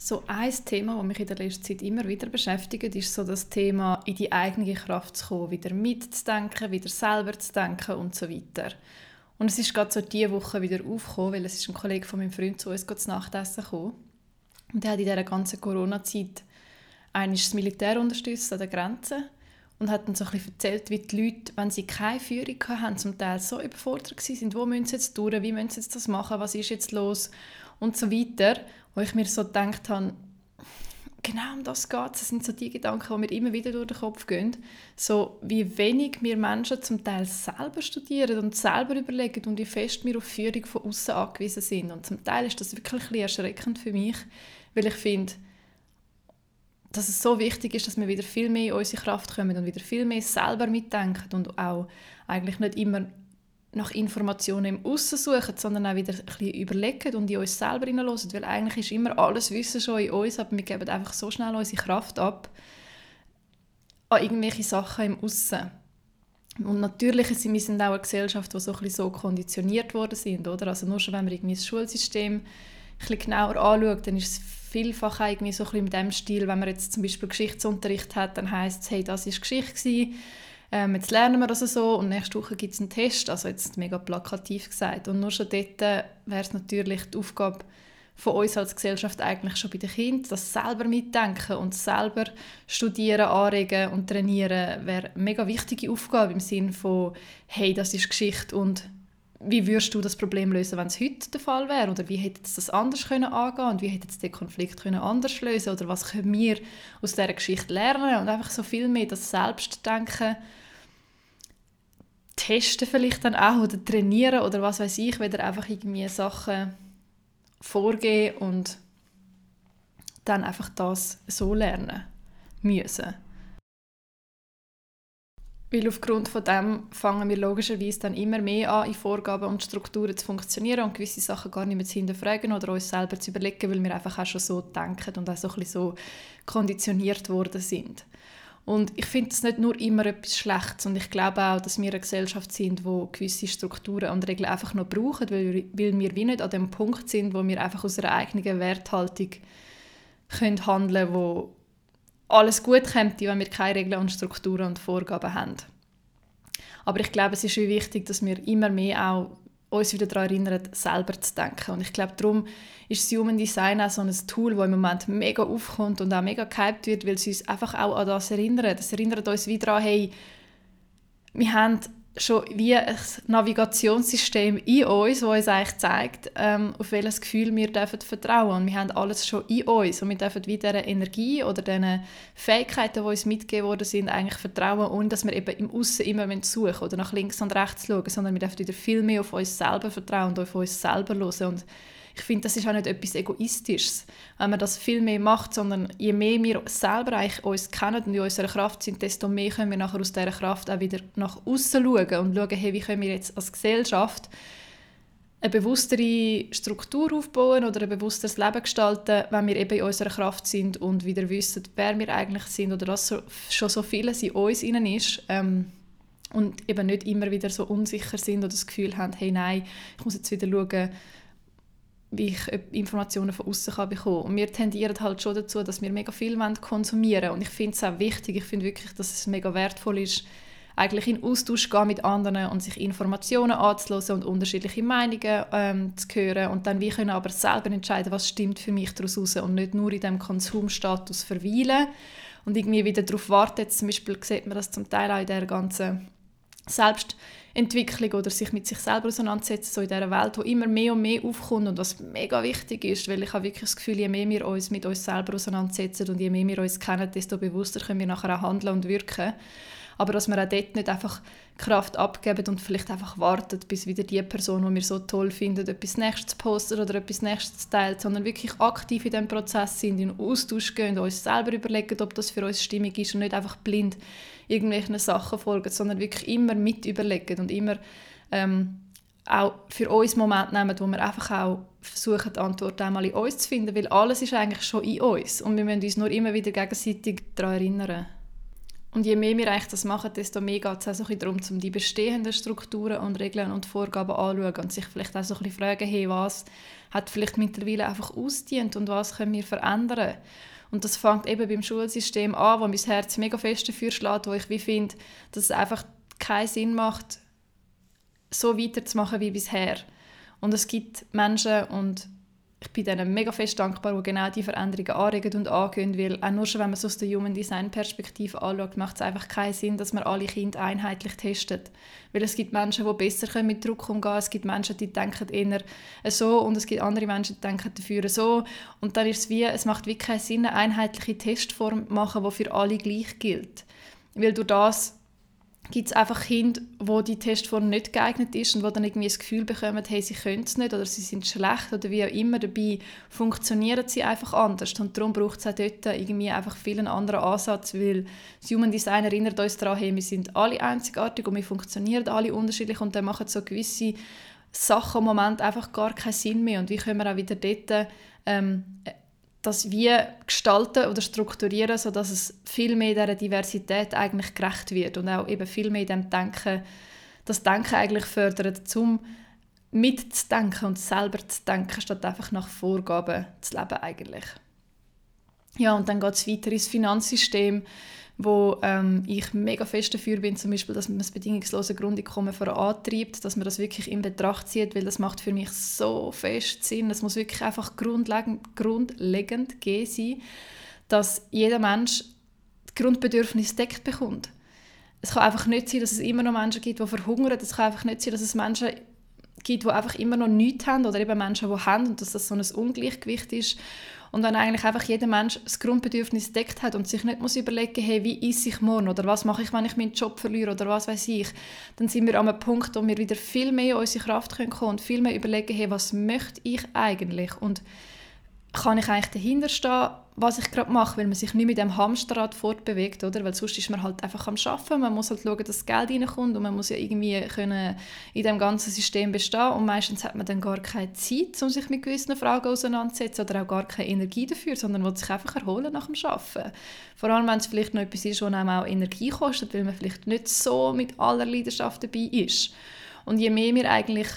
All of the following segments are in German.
So ein Thema, das mich in der letzten Zeit immer wieder beschäftigt, ist so das Thema, in die eigene Kraft zu kommen, wieder mitzudenken, wieder selber zu denken und so weiter. Und es ist gerade so diese Woche wieder aufgekommen, weil es ist ein Kollege von meinem Freund zu uns zu Nachtessen gekommen. Und der hat in dieser ganzen Corona-Zeit das Militär unterstützt an der Grenze und hat dann so ein bisschen erzählt, wie die Leute, wenn sie keine Führung hatten, zum Teil so überfordert waren, wo müssen sie jetzt durch, wie müssen sie jetzt das machen, was ist jetzt los und so weiter wo ich mir so gedacht habe, genau um das geht es. Das sind so die Gedanken, die mir immer wieder durch den Kopf gehen. So, wie wenig wir Menschen zum Teil selber studieren und selber überlegen und wie fest wir auf Führung von außen angewiesen sind. Und zum Teil ist das wirklich ein erschreckend für mich, weil ich finde, dass es so wichtig ist, dass wir wieder viel mehr in unsere Kraft kommen und wieder viel mehr selber mitdenken und auch eigentlich nicht immer nach Informationen im Aussen suchen, sondern auch wieder ein bisschen überlegen und in uns selber hineinhören, weil eigentlich ist immer alles Wissen schon in uns, aber wir geben einfach so schnell unsere Kraft ab an irgendwelche Sachen im Aussen. Und natürlich sind wir sind auch eine Gesellschaft, die so, ein so konditioniert worden sind, oder? Also nur schon, wenn man irgendwie das Schulsystem ein bisschen genauer anschaut, dann ist es vielfach irgendwie so ein bisschen mit dem Stil, wenn man jetzt zum Beispiel Geschichtsunterricht hat, dann heißt es, hey, das ist Geschichte gewesen, ähm, jetzt lernen wir das so und nächste Woche gibt es einen Test, also jetzt mega plakativ gesagt. Und nur schon dort wäre es natürlich die Aufgabe von uns als Gesellschaft eigentlich schon bei den Kindern, das selber mitdenken und selber studieren, anregen und trainieren, wäre eine mega wichtige Aufgabe im Sinne von, hey, das ist Geschichte und wie würdest du das Problem lösen, wenn es heute der Fall wäre? Oder wie hätte das anders können angehen und wie hätte den Konflikt können anders lösen Oder was können wir aus dieser Geschichte lernen? Und einfach so viel mehr das Selbstdenken testen vielleicht dann auch oder trainieren oder was weiß ich, wieder einfach irgendwie Sachen vorgehen und dann einfach das so lernen müssen. Weil aufgrund von dem fangen wir logischerweise dann immer mehr an, in Vorgaben und Strukturen zu funktionieren und gewisse Sachen gar nicht mehr zu hinterfragen oder uns selber zu überlegen, weil wir einfach auch schon so denken und auch so ein bisschen so konditioniert worden sind. Und ich finde es nicht nur immer etwas Schlechtes und ich glaube auch, dass wir eine Gesellschaft sind, wo gewisse Strukturen und Regeln einfach noch brauchen, weil, weil wir wie nicht an dem Punkt sind, wo wir einfach aus einer eigenen Werthaltung können handeln wo alles gut kommt, wenn wir keine Regeln und Strukturen und Vorgaben haben. Aber ich glaube, es ist wichtig, dass wir immer mehr auch uns wieder daran erinnern, selber zu denken. Und ich glaube, darum ist das Human Design auch so ein Tool, das im Moment mega aufkommt und auch mega gehypt wird, weil es uns einfach auch an das erinnert. Es erinnert uns wieder daran, hey, wir haben schon wie ein Navigationssystem in uns, das uns eigentlich zeigt, ähm, auf welches Gefühl wir dürfen vertrauen Und wir haben alles schon in uns und wir dürfen wie dieser Energie oder diesen Fähigkeiten, die uns mitgegeben worden sind, eigentlich vertrauen, ohne dass wir eben im Aussen immer suchen oder nach links und rechts schauen, sondern wir dürfen wieder viel mehr auf uns selber vertrauen und auf uns selber hören. Und ich finde, das ist auch nicht etwas Egoistisches, wenn man das viel mehr macht, sondern je mehr wir selber eigentlich uns kennen und in unserer Kraft sind, desto mehr können wir nachher aus dieser Kraft auch wieder nach außen schauen und schauen, hey, wie können wir jetzt als Gesellschaft eine bewusstere Struktur aufbauen oder ein bewussteres Leben gestalten, wenn wir eben in unserer Kraft sind und wieder wissen, wer wir eigentlich sind oder dass schon so vieles in uns innen ist ähm, und eben nicht immer wieder so unsicher sind oder das Gefühl haben, hey nein, ich muss jetzt wieder schauen, wie ich Informationen von außen kann bekommen und wir tendieren halt schon dazu, dass wir mega viel konsumieren wollen. und ich finde es auch wichtig, ich finde wirklich, dass es mega wertvoll ist, eigentlich in Austausch gehen mit anderen und sich Informationen anzuhören und unterschiedliche Meinungen ähm, zu hören und dann wie können aber selber entscheiden, was stimmt für mich daraus raus und nicht nur in dem Konsumstatus verweilen und irgendwie wieder darauf warten. Zum Beispiel sieht man das zum Teil auch in der ganzen Selbstentwicklung oder sich mit sich selber auseinandersetzen, so in dieser Welt, wo immer mehr und mehr aufkommt und was mega wichtig ist, weil ich habe wirklich das Gefühl, je mehr wir uns mit uns selber auseinandersetzen und je mehr wir uns kennen, desto bewusster können wir nachher auch handeln und wirken. Aber dass wir auch dort nicht einfach Kraft abgeben und vielleicht einfach warten, bis wieder die Person, die wir so toll finden, etwas Nächstes postet oder etwas Nächstes teilt, sondern wirklich aktiv in diesem Prozess sind, in Austausch gehen, uns selber überlegen, ob das für uns stimmig ist und nicht einfach blind irgendwelchen Sachen folgen, sondern wirklich immer mit überlegen und immer ähm, auch für uns Moment nehmen, wo wir einfach auch versuchen, die Antwort einmal in uns zu finden, weil alles ist eigentlich schon in uns und wir müssen uns nur immer wieder gegenseitig daran erinnern. Und je mehr wir eigentlich das machen, desto mehr geht es auch so ein darum, um die bestehenden Strukturen und Regeln und Vorgaben anzuschauen und sich vielleicht auch so ein bisschen fragen, hey, was hat vielleicht mittlerweile einfach ausdient und was können wir verändern. Und das fängt eben beim Schulsystem an, wo mein Herz mega fest dafür schlägt, wo ich wie finde, dass es einfach keinen Sinn macht, so weiterzumachen wie bisher. Und es gibt Menschen und ich bin denen mega fest dankbar, die genau diese Veränderungen anregen und angehen, weil auch nur schon, wenn man es aus der Human Design Perspektive anschaut, macht es einfach keinen Sinn, dass man alle Kinder einheitlich testet. Weil es gibt Menschen, die besser mit Druck umgehen können, es gibt Menschen, die denken eher so und es gibt andere Menschen, die denken dafür so. Und dann ist es wie, es macht wirklich keinen Sinn, eine einheitliche Testform zu machen, die für alle gleich gilt. Weil durch das gibt es einfach Kinder, wo die Testform nicht geeignet ist und wo dann irgendwie das Gefühl bekommen, hey, sie können es nicht oder sie sind schlecht oder wie auch immer. Dabei funktionieren sie einfach anders und darum braucht es auch dort irgendwie einfach viel einen anderen Ansatz, weil das Human Design erinnert uns daran, hey, wir sind alle einzigartig und wir funktionieren alle unterschiedlich und dann machen so gewisse Sachen im Moment einfach gar keinen Sinn mehr und wie können wir auch wieder dort ähm, das wie gestalten oder strukturieren, sodass es viel mehr dieser Diversität eigentlich gerecht wird und auch eben viel mehr dem Denken, das Denken eigentlich fördert, zum mitzudenken und selber zu denken, statt einfach nach Vorgaben zu leben eigentlich. Ja, und dann geht es weiter ins Finanzsystem wo ähm, ich mega fest dafür bin, zum Beispiel, dass man das bedingungslose Grundeinkommen vorantreibt, dass man das wirklich in Betracht zieht, weil das macht für mich so fest Sinn. Es muss wirklich einfach grundlegend, grundlegend gehen sein, dass jeder Mensch die Grundbedürfnisse deckt bekommt. Es kann einfach nicht sein, dass es immer noch Menschen gibt, die verhungern. Es kann einfach nicht sein, dass es Menschen gibt, die einfach immer noch nichts haben oder eben Menschen, die haben und dass das so ein Ungleichgewicht ist. Und wenn eigentlich einfach jeder Mensch das Grundbedürfnis deckt hat und sich nicht muss überlegen hey, wie esse ich morgen oder was mache ich, wenn ich meinen Job verliere oder was weiß ich, dann sind wir an einem Punkt, wo wir wieder viel mehr in unsere Kraft kommen können und viel mehr überlegen, hey, was möchte ich eigentlich? Und kann ich eigentlich dahinter stehen, was ich gerade mache, weil man sich nicht mit dem Hamsterrad fortbewegt, oder? Weil sonst ist man halt einfach am Schaffen. Man muss halt schauen, dass das Geld reinkommt und man muss ja irgendwie können in dem ganzen System bestehen und meistens hat man dann gar keine Zeit, um sich mit gewissen Fragen auseinanderzusetzen oder auch gar keine Energie dafür, sondern will sich einfach erholen nach dem Schaffen. Vor allem, wenn es vielleicht noch etwas ist, was einem auch Energie kostet, weil man vielleicht nicht so mit aller Leidenschaft dabei ist. Und je mehr wir eigentlich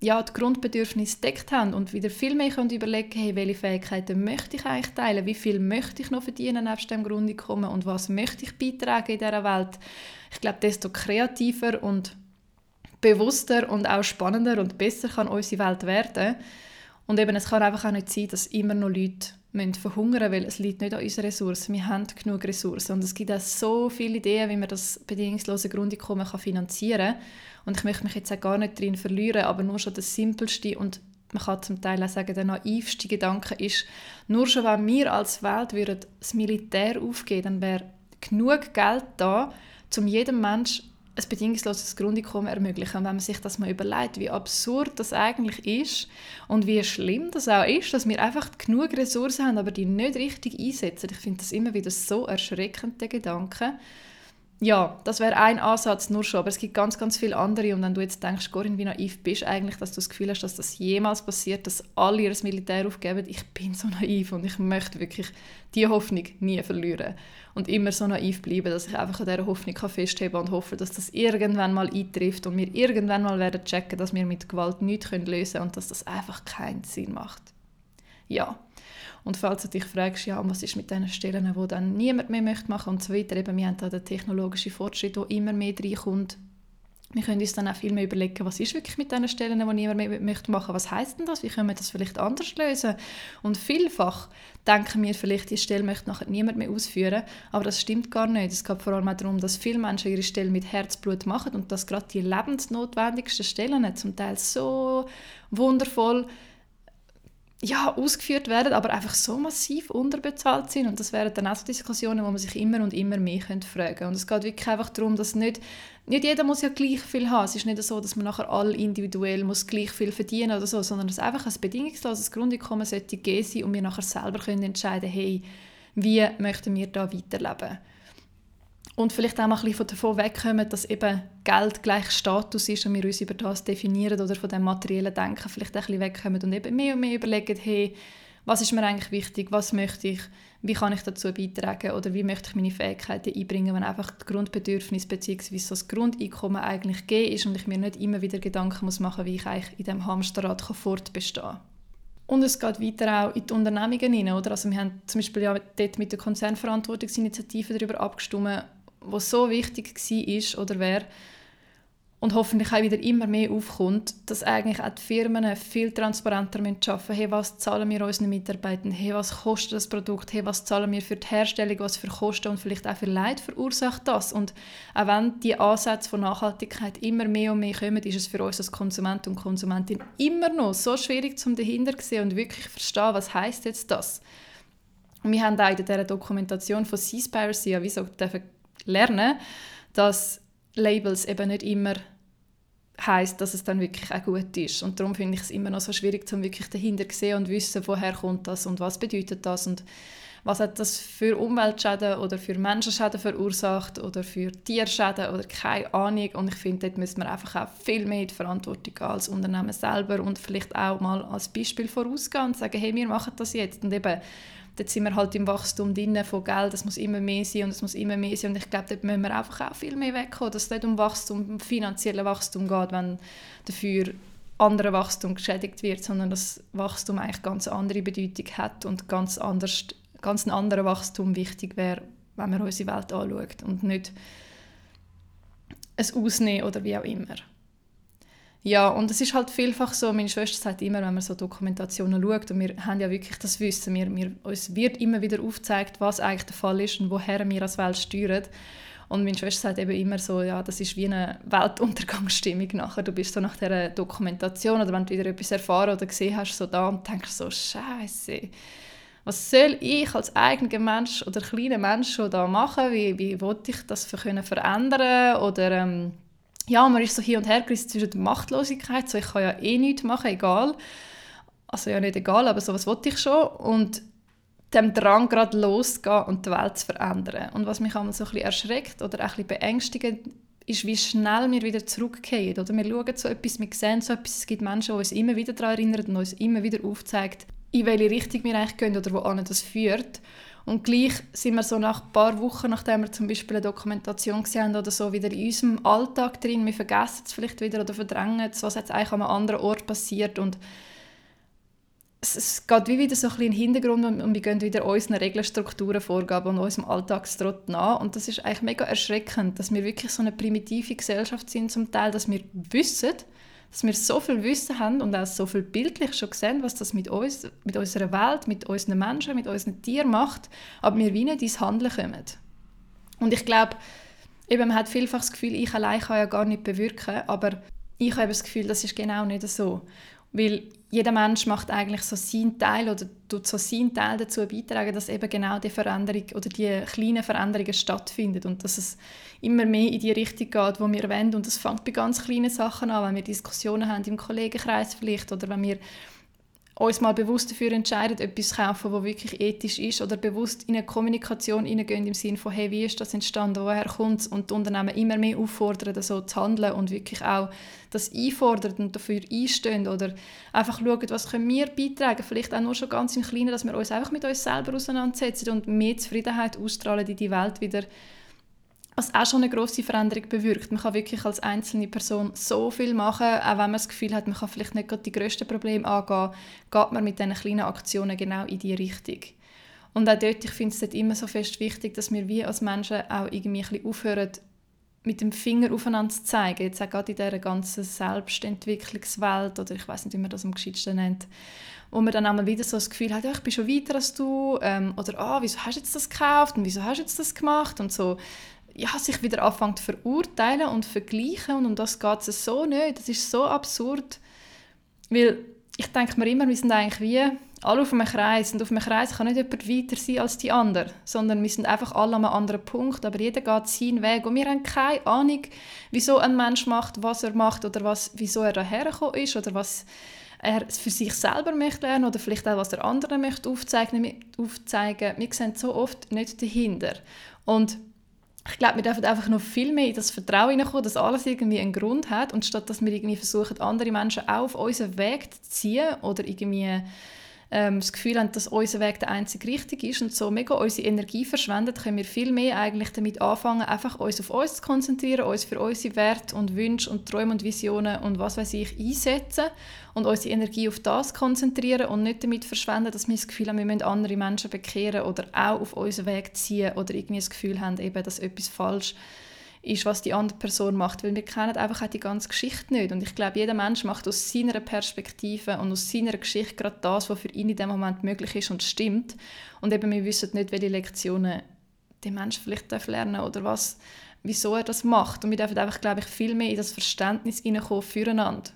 ja, die Grundbedürfnisse deckt haben und wieder viel mehr können überlegen hey, welche Fähigkeiten möchte ich eigentlich teilen, wie viel möchte ich noch verdienen nebst dem Grundeinkommen und was möchte ich beitragen in dieser Welt. Ich glaube, desto kreativer und bewusster und auch spannender und besser kann unsere Welt werden. Und eben, es kann einfach auch nicht sein, dass immer noch Leute müssen verhungern weil es liegt nicht an unseren Ressourcen. Wir haben genug Ressourcen und es gibt auch so viele Ideen, wie man das bedingungslose Grundeinkommen kann finanzieren kann. Und ich möchte mich jetzt auch gar nicht darin verlieren, aber nur schon das Simpelste und man kann zum Teil auch sagen, der naivste Gedanke ist, nur schon wenn wir als Welt würden das Militär aufgeben, dann wäre genug Geld da, um jedem Menschen ein bedingungsloses Grundeinkommen ermöglichen. Und wenn man sich das mal überlegt, wie absurd das eigentlich ist und wie schlimm das auch ist, dass wir einfach genug Ressourcen haben, aber die nicht richtig einsetzen. Ich finde das immer wieder so erschreckend, der Gedanke ja, das wäre ein Ansatz nur schon, aber es gibt ganz, ganz viele andere und wenn du jetzt denkst, Corinne, wie naiv bist eigentlich, dass du das Gefühl hast, dass das jemals passiert, dass alle ihr Militär aufgeben, ich bin so naiv und ich möchte wirklich diese Hoffnung nie verlieren und immer so naiv bleiben, dass ich einfach an dieser Hoffnung festheben und hoffe, dass das irgendwann mal eintrifft und wir irgendwann mal werden checken, dass wir mit Gewalt nichts lösen können und dass das einfach keinen Sinn macht. Ja, und falls du dich fragst, ja, was ist mit diesen Stellen, die dann niemand mehr möchte machen und so weiter, eben, wir haben da den technologischen Fortschritt, der immer mehr reinkommt. Wir können uns dann auch viel mehr überlegen, was ist wirklich mit diesen Stellen, die niemand mehr möchte machen. Was heißt denn das? Wie können wir das vielleicht anders lösen? Und vielfach denken wir vielleicht, die Stelle möchte nachher niemand mehr ausführen, aber das stimmt gar nicht. Es geht vor allem auch darum, dass viele Menschen ihre Stelle mit Herzblut machen und dass gerade die lebensnotwendigsten Stellen zum Teil so wundervoll ja, ausgeführt werden, aber einfach so massiv unterbezahlt sind. Und das wären dann auch so Diskussionen, wo man sich immer und immer mehr könnte fragen Und es geht wirklich einfach darum, dass nicht, nicht jeder muss ja gleich viel haben. Es ist nicht so, dass man nachher alle individuell muss gleich viel verdienen oder so, sondern dass einfach ein bedingungsloses Grundeinkommen sollte geben sein und wir nachher selber können entscheiden, hey, wie möchten wir da weiterleben und vielleicht auch mal ein bisschen davon wegkommen, dass eben Geld gleich Status ist und wir uns über das definieren oder von dem materiellen Denken vielleicht ein bisschen wegkommen und eben mehr und mehr überlegen, hey, was ist mir eigentlich wichtig, was möchte ich, wie kann ich dazu beitragen oder wie möchte ich meine Fähigkeiten einbringen, wenn einfach das Grundbedürfnis bzw. das Grundeinkommen eigentlich gegeben ist und ich mir nicht immer wieder Gedanken muss machen wie ich eigentlich in diesem Hamsterrad fortbestehen kann. Und es geht weiter auch in die Unternehmungen hinein, oder? Also wir haben zum Beispiel ja dort mit der Konzernverantwortungsinitiative darüber abgestimmt, was so wichtig war oder wäre, und hoffentlich auch wieder immer mehr aufkommt, dass eigentlich auch die Firmen viel transparenter arbeiten müssen. Hey, was zahlen wir unseren Mitarbeitern? Hey, was kostet das Produkt? Hey, was zahlen wir für die Herstellung? Was für Kosten und vielleicht auch für Leid verursacht das? Und auch wenn die Ansätze von Nachhaltigkeit immer mehr und mehr kommen, ist es für uns als Konsument und Konsumentin immer noch so schwierig, zum dahinter zu sehen und wirklich zu verstehen, was heißt jetzt das? Und wir haben auch in dieser Dokumentation von Seaspiracy ja wieso lernen, dass Labels eben nicht immer heißt, dass es dann wirklich auch gut ist. Und darum finde ich es immer noch so schwierig, um wirklich dahinter zu sehen und wissen, woher kommt das und was bedeutet das und was hat das für Umweltschäden oder für Menschenschäden verursacht oder für Tierschäden oder keine Ahnung. Und ich finde, dort müssen wir einfach auch viel mehr die Verantwortung als Unternehmen selber und vielleicht auch mal als Beispiel vorausgehen und sagen, hey, wir machen das jetzt. Und eben dort sind wir halt im Wachstum drin von Geld, es muss immer mehr sein und es muss immer mehr sein und ich glaube, dort müssen wir einfach auch viel mehr wegkommen, dass es nicht um Wachstum, um finanzielle Wachstum geht, wenn dafür andere Wachstum geschädigt wird, sondern dass Wachstum eigentlich ganz andere Bedeutung hat und ganz, anders, ganz ein anderer Wachstum wichtig wäre, wenn man unsere Welt anschaut und nicht ein Ausnehmen oder wie auch immer. Ja, und es ist halt vielfach so, meine Schwester sagt immer, wenn man so Dokumentationen schaut, und wir haben ja wirklich das Wissen, wir, wir, uns wird immer wieder aufgezeigt, was eigentlich der Fall ist und woher wir als Welt steuern. Und meine Schwester sagt eben immer so, ja, das ist wie eine Weltuntergangsstimmung nachher. Du bist so nach dieser Dokumentation oder wenn du wieder etwas erfahren oder gesehen hast, so da und denkst so, Scheiße, was soll ich als eigener Mensch oder kleiner Mensch schon da machen? Wie, wie wollte ich das für können verändern oder ähm, ja, man ist so hin und her gerissen zwischen der Machtlosigkeit, so ich kann ja eh nichts machen, egal. Also ja, nicht egal, aber so was wollte ich schon. Und dem Drang gerade losgehen und die Welt zu verändern. Und was mich einmal so ein bisschen erschreckt oder ein bisschen beängstigend ist, wie schnell wir wieder zurückkehren. Oder wir schauen so etwas, wir sehen so etwas, es gibt Menschen, die uns immer wieder daran erinnern und uns immer wieder aufzeigen, in welche Richtung wir eigentlich gehen oder wo das führt. Und gleich sind wir so nach ein paar Wochen, nachdem wir zum Beispiel eine Dokumentation gesehen haben oder so, wieder in unserem Alltag drin. Wir vergessen es vielleicht wieder oder verdrängen es, was jetzt eigentlich an einem anderen Ort passiert. Und es, es geht wie wieder so ein bisschen in den Hintergrund und, und wir gehen wieder unseren Regeln, Strukturen, Vorgaben und unserem Alltagstrott nach. Und das ist eigentlich mega erschreckend, dass wir wirklich so eine primitive Gesellschaft sind zum Teil, dass wir wissen, dass wir so viel Wissen haben und auch so viel bildlich schon gesehen, was das mit uns, mit unserer Welt, mit unseren Menschen, mit unseren Tieren macht, aber wir wie nicht ins Handeln kommen. Und ich glaube, eben, man hat vielfach das Gefühl, ich allein kann ja gar nicht bewirken, aber ich habe das Gefühl, das ist genau nicht so. Weil jeder Mensch macht eigentlich so seinen Teil oder tut so seinen Teil dazu beitragen, dass eben genau die Veränderung oder die kleinen Veränderungen stattfinden und dass es immer mehr in die Richtung geht, wo wir wollen. Und das fängt bei ganz kleinen Sachen an, wenn wir Diskussionen haben im Kollegenkreis vielleicht oder wenn wir uns mal bewusst dafür entscheiden, etwas kaufen, das wirklich ethisch ist oder bewusst in eine Kommunikation hineingehen im Sinne von, hey, wie ist das entstanden, woher kommt es und die Unternehmen immer mehr auffordern, so zu handeln und wirklich auch das einfordern und dafür einstehen oder einfach schauen, was können wir beitragen, vielleicht auch nur schon ganz im Kleinen, dass wir uns einfach mit uns selber auseinandersetzen und mehr Zufriedenheit ausstrahlen in die Welt wieder was auch schon eine große Veränderung bewirkt. Man kann wirklich als einzelne Person so viel machen, auch wenn man das Gefühl hat, man kann vielleicht nicht gerade die grössten Probleme angehen, geht man mit diesen kleinen Aktionen genau in die Richtung. Und auch dort, ich finde es dort immer so fest wichtig, dass wir wie als Menschen auch irgendwie ein bisschen aufhören, mit dem Finger aufeinander zu zeigen. Jetzt auch gerade in dieser ganzen Selbstentwicklungswelt, oder ich weiß nicht, wie man das am geschicktesten nennt, wo man dann einmal wieder so das Gefühl hat, ja, ich bin schon weiter als du, ähm, oder ah, wieso hast du jetzt das gekauft und wieso hast du jetzt das gemacht und so ja, sich wieder anfängt zu verurteilen und vergleichen und um das geht es so nicht. Das ist so absurd, weil ich denke mir immer, wir sind eigentlich wie alle auf einem Kreis und auf einem Kreis kann nicht jemand weiter sein als die anderen, sondern wir sind einfach alle an einem anderen Punkt, aber jeder geht seinen Weg und wir haben keine Ahnung, wieso ein Mensch macht, was er macht oder was, wieso er dahergekommen ist oder was er für sich selber möchte lernen oder vielleicht auch, was der andere möchte aufzeigen, aufzeigen. Wir sehen so oft nicht dahinter. Und ich glaube, wir dürfen einfach noch viel mehr in das Vertrauen hineinkommen, dass alles irgendwie einen Grund hat und statt dass wir irgendwie versuchen, andere Menschen auch auf unseren Weg zu ziehen oder irgendwie ähm, das Gefühl haben, dass unser Weg der einzige richtig ist und so mega unsere Energie verschwendet, können wir viel mehr eigentlich damit anfangen, einfach uns auf uns zu konzentrieren, uns für unsere Werte und Wünsche und Träume und Visionen und was weiß ich einsetzen und unsere Energie auf das konzentrieren und nicht damit verschwenden, dass wir das Gefühl haben, wir müssen andere Menschen bekehren oder auch auf unseren Weg ziehen oder irgendwie das Gefühl haben, eben, dass etwas falsch ist ist, was die andere Person macht, weil wir kennen einfach auch die ganze Geschichte nicht. Und ich glaube, jeder Mensch macht aus seiner Perspektive und aus seiner Geschichte gerade das, was für ihn in dem Moment möglich ist und stimmt. Und eben, wir wissen nicht, welche Lektionen der Mensch vielleicht lernen darf oder was, wieso er das macht. Und wir dürfen einfach, glaube ich, viel mehr in das Verständnis hineinkommen füreinander.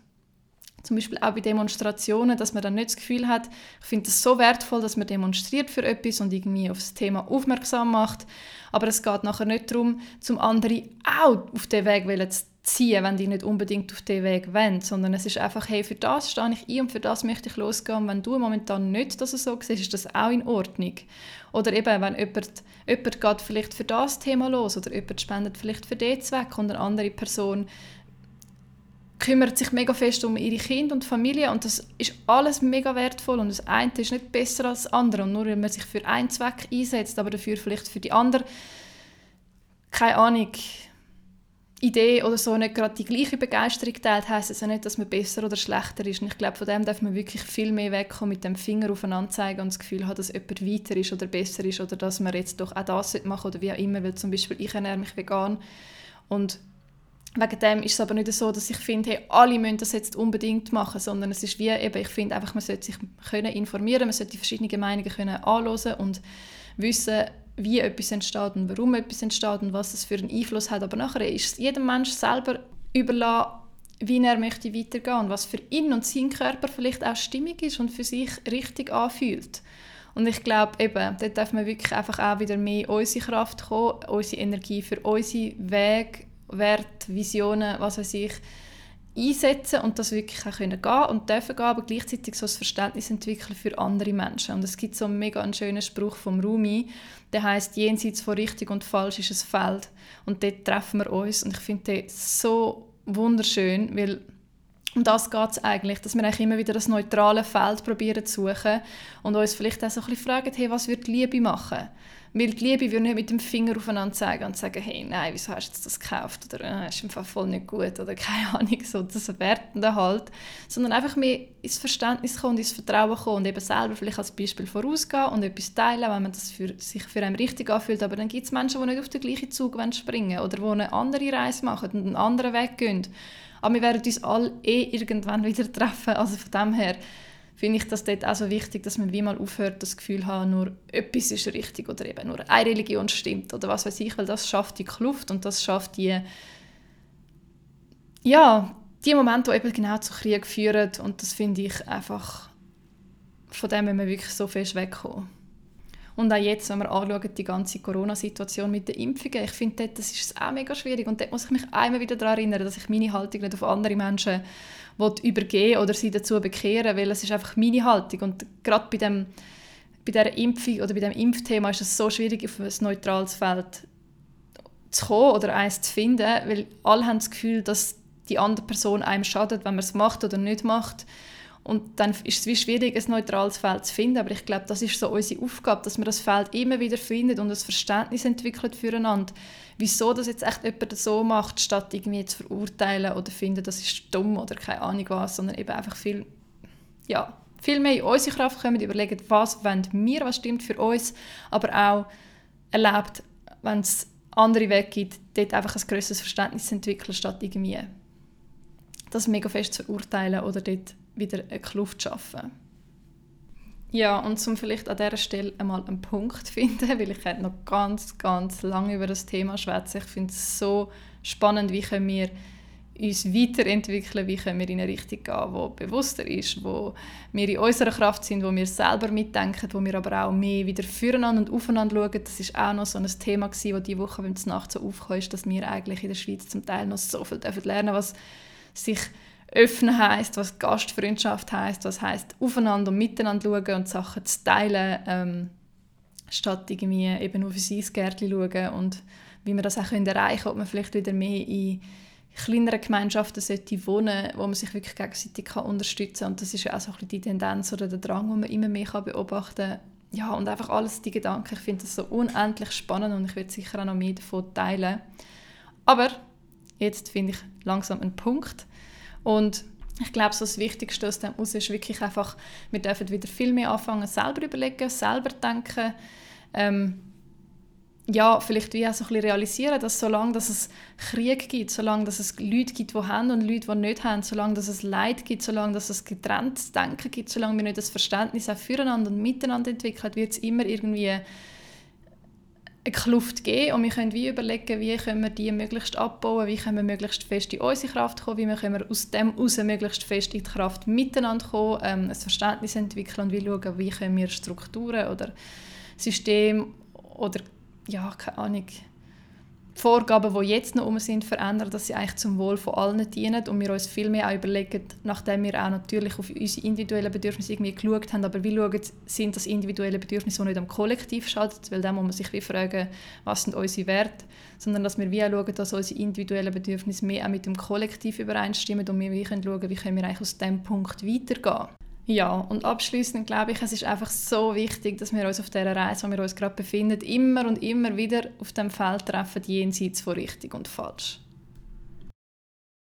Zum Beispiel auch bei Demonstrationen, dass man dann nicht das Gefühl hat, ich finde es so wertvoll, dass man demonstriert für etwas und irgendwie auf das Thema aufmerksam macht. Aber es geht nachher nicht darum, zum anderen auch auf den Weg zu ziehen, wenn die nicht unbedingt auf den Weg wollen, sondern es ist einfach, hey, für das stehe ich ein und für das möchte ich losgehen. Wenn du momentan nicht das so siehst, ist das auch in Ordnung. Oder eben, wenn jemand, jemand geht vielleicht für das Thema los oder jemand spendet vielleicht für den Zweck und eine andere Person kümmert sich mega fest um ihre Kinder und Familie und das ist alles mega wertvoll und das eine ist nicht besser als das andere und nur wenn man sich für einen Zweck einsetzt, aber dafür vielleicht für die andere keine Ahnung Idee oder so nicht gerade die gleiche Begeisterung teilt, heisst es ja nicht, dass man besser oder schlechter ist. Und ich glaube, von dem darf man wirklich viel mehr wegkommen, mit dem Finger aufeinander zeigen und das Gefühl haben, dass jemand weiter ist oder besser ist oder dass man jetzt doch auch das machen oder wie auch immer, weil zum Beispiel ich ernähre mich vegan und Wegen dem ist es aber nicht so, dass ich finde, hey, alle müssen das jetzt unbedingt machen, sondern es ist wie eben, ich finde einfach, man sollte sich können informieren, man sollte die verschiedenen Meinungen können anhören und wissen, wie etwas entsteht und warum etwas entsteht und was es für einen Einfluss hat. Aber nachher ist es jedem Menschen selber überlassen, wie er möchte weitergehen und was für ihn und seinen Körper vielleicht auch stimmig ist und für sich richtig anfühlt. Und ich glaube, eben, dort darf man wirklich einfach auch wieder mehr unsere Kraft kommen, unsere Energie für unseren Weg Werte, Visionen, was weiß ich, einsetzen und das wirklich auch können gehen und dürfen gehen, aber gleichzeitig so ein Verständnis entwickeln für andere Menschen. Und es gibt so einen mega schönen Spruch vom Rumi, der heißt jenseits von richtig und falsch ist ein Feld und dort treffen wir uns und ich finde den so wunderschön, weil um das geht es eigentlich, dass wir eigentlich immer wieder das neutrale Feld probieren zu suchen und uns vielleicht auch so ein bisschen fragen, hey, was würde Liebe machen? Weil die Liebe würde nicht mit dem Finger aufeinander zeigen und sagen, hey, nein, wieso hast du das gekauft? Oder äh, ist einfach voll nicht gut oder keine Ahnung, so das Wertende halt. Sondern einfach mehr ins Verständnis kommen und ins Vertrauen kommen und eben selber vielleicht als Beispiel vorausgehen und etwas teilen, wenn man das für, sich für einen richtig anfühlt. Aber dann gibt es Menschen, die nicht auf den gleichen Zug springen wollen oder die eine andere Reise machen und einen anderen Weg gehen. Aber wir werden uns alle eh irgendwann wieder treffen. Also von dem her finde ich das dort auch so wichtig, dass man wie mal aufhört, das Gefühl haben, nur etwas ist richtig oder eben nur eine Religion stimmt oder was weiß ich, weil das schafft die Kluft und das schafft die ja, die Momente, die eben genau zu Krieg führen und das finde ich einfach von dem müssen wir wirklich so fest wegkommen. Und auch jetzt, wenn wir anschauen, die ganze Corona-Situation mit den Impfungen, ich finde, das ist auch mega schwierig. Und dort muss ich mich einmal wieder daran erinnern, dass ich meine Haltung nicht auf andere Menschen übergeben oder sie dazu bekehren, weil es ist einfach meine Haltung. Und gerade bei dem bei dieser Impfung oder bei dem Impfthema ist es so schwierig, auf ein neutrales Feld zu kommen oder eins zu finden, weil alle haben das Gefühl, dass die andere Person einem schadet, wenn man es macht oder nicht macht. Und dann ist es wie schwierig, ein neutrales Feld zu finden. Aber ich glaube, das ist so unsere Aufgabe, dass man das Feld immer wieder findet und das Verständnis entwickelt füreinander. Wieso das jetzt echt jemand so macht, statt irgendwie zu verurteilen oder finden, das ist dumm oder keine Ahnung was, sondern eben einfach viel, ja, viel mehr in unsere Kraft kommen, überlegen, was wollen wir, was stimmt für uns, aber auch erlebt, wenn es andere Wege gibt, dort einfach ein größeres Verständnis zu entwickeln, statt irgendwie das mega fest zu verurteilen oder dort wieder eine Kluft schaffen. Ja, und zum vielleicht an dieser Stelle einmal einen Punkt finden, weil ich noch ganz, ganz lange über das Thema schwätze. Ich finde es so spannend, wie können wir uns weiterentwickeln, wie können wir in eine Richtung gehen, die bewusster ist, wo wir in unserer Kraft sind, wo wir selber mitdenken, wo wir aber auch mehr wieder füreinander und aufeinander schauen. Das ist auch noch so ein Thema gewesen, das diese Woche, wenn es nachts so aufkam, ist, dass wir eigentlich in der Schweiz zum Teil noch so viel lernen dürfen, was sich öffnen heißt, was Gastfreundschaft heißt, was heißt aufeinander und miteinander schauen und Sachen zu teilen, ähm, statt irgendwie eben nur für sein Gärtchen schauen und wie wir das auch können erreichen ob man vielleicht wieder mehr in kleineren Gemeinschaften sollte wohnen, wo man sich wirklich gegenseitig kann unterstützen kann. Und das ist ja auch so ein bisschen die Tendenz oder der Drang, den man immer mehr kann beobachten kann. Ja, und einfach alles die Gedanken. Ich finde das so unendlich spannend und ich werde sicher auch noch mehr davon teilen. Aber jetzt finde ich langsam einen Punkt. Und ich glaube, so das Wichtigste aus dem ist wirklich einfach, wir dürfen wieder viel mehr anfangen, selber überlegen, selber denken. Ähm, ja, vielleicht wie auch so ein bisschen realisieren, dass solange dass es Krieg gibt, solange dass es Leute gibt, die haben und Leute, die nicht haben, solange dass es Leid gibt, solange dass es getrenntes Denken gibt, solange wir nicht das Verständnis auch füreinander und miteinander entwickeln, wird es immer irgendwie eine Kluft geben und wir können wie überlegen, wie können wir die möglichst abbauen, wie können wir möglichst fest in unsere Kraft kommen, wie können wir aus dem heraus möglichst fest in die Kraft miteinander kommen, ähm, ein Verständnis entwickeln und wie schauen, wie können wir Strukturen oder Systeme oder ja, keine Ahnung, Vorgaben, die jetzt noch um sind, verändern, dass sie eigentlich zum Wohl von allen dienen und wir uns viel mehr auch überlegen, nachdem wir auch natürlich auf unsere individuellen Bedürfnisse irgendwie geschaut haben, aber wie schauen, sind das individuelle Bedürfnisse, die nicht am Kollektiv schaden, weil dann muss man sich wie fragen, was sind unsere Werte, sondern dass wir wie auch schauen, dass unsere individuellen Bedürfnisse mehr auch mit dem Kollektiv übereinstimmen und wir wie können schauen, wie können wir eigentlich aus diesem Punkt weitergehen. Ja, und abschließend glaube ich, es ist einfach so wichtig, dass wir uns auf dieser Reise, wo wir uns gerade befinden, immer und immer wieder auf dem Feld treffen, jenseits von richtig und falsch.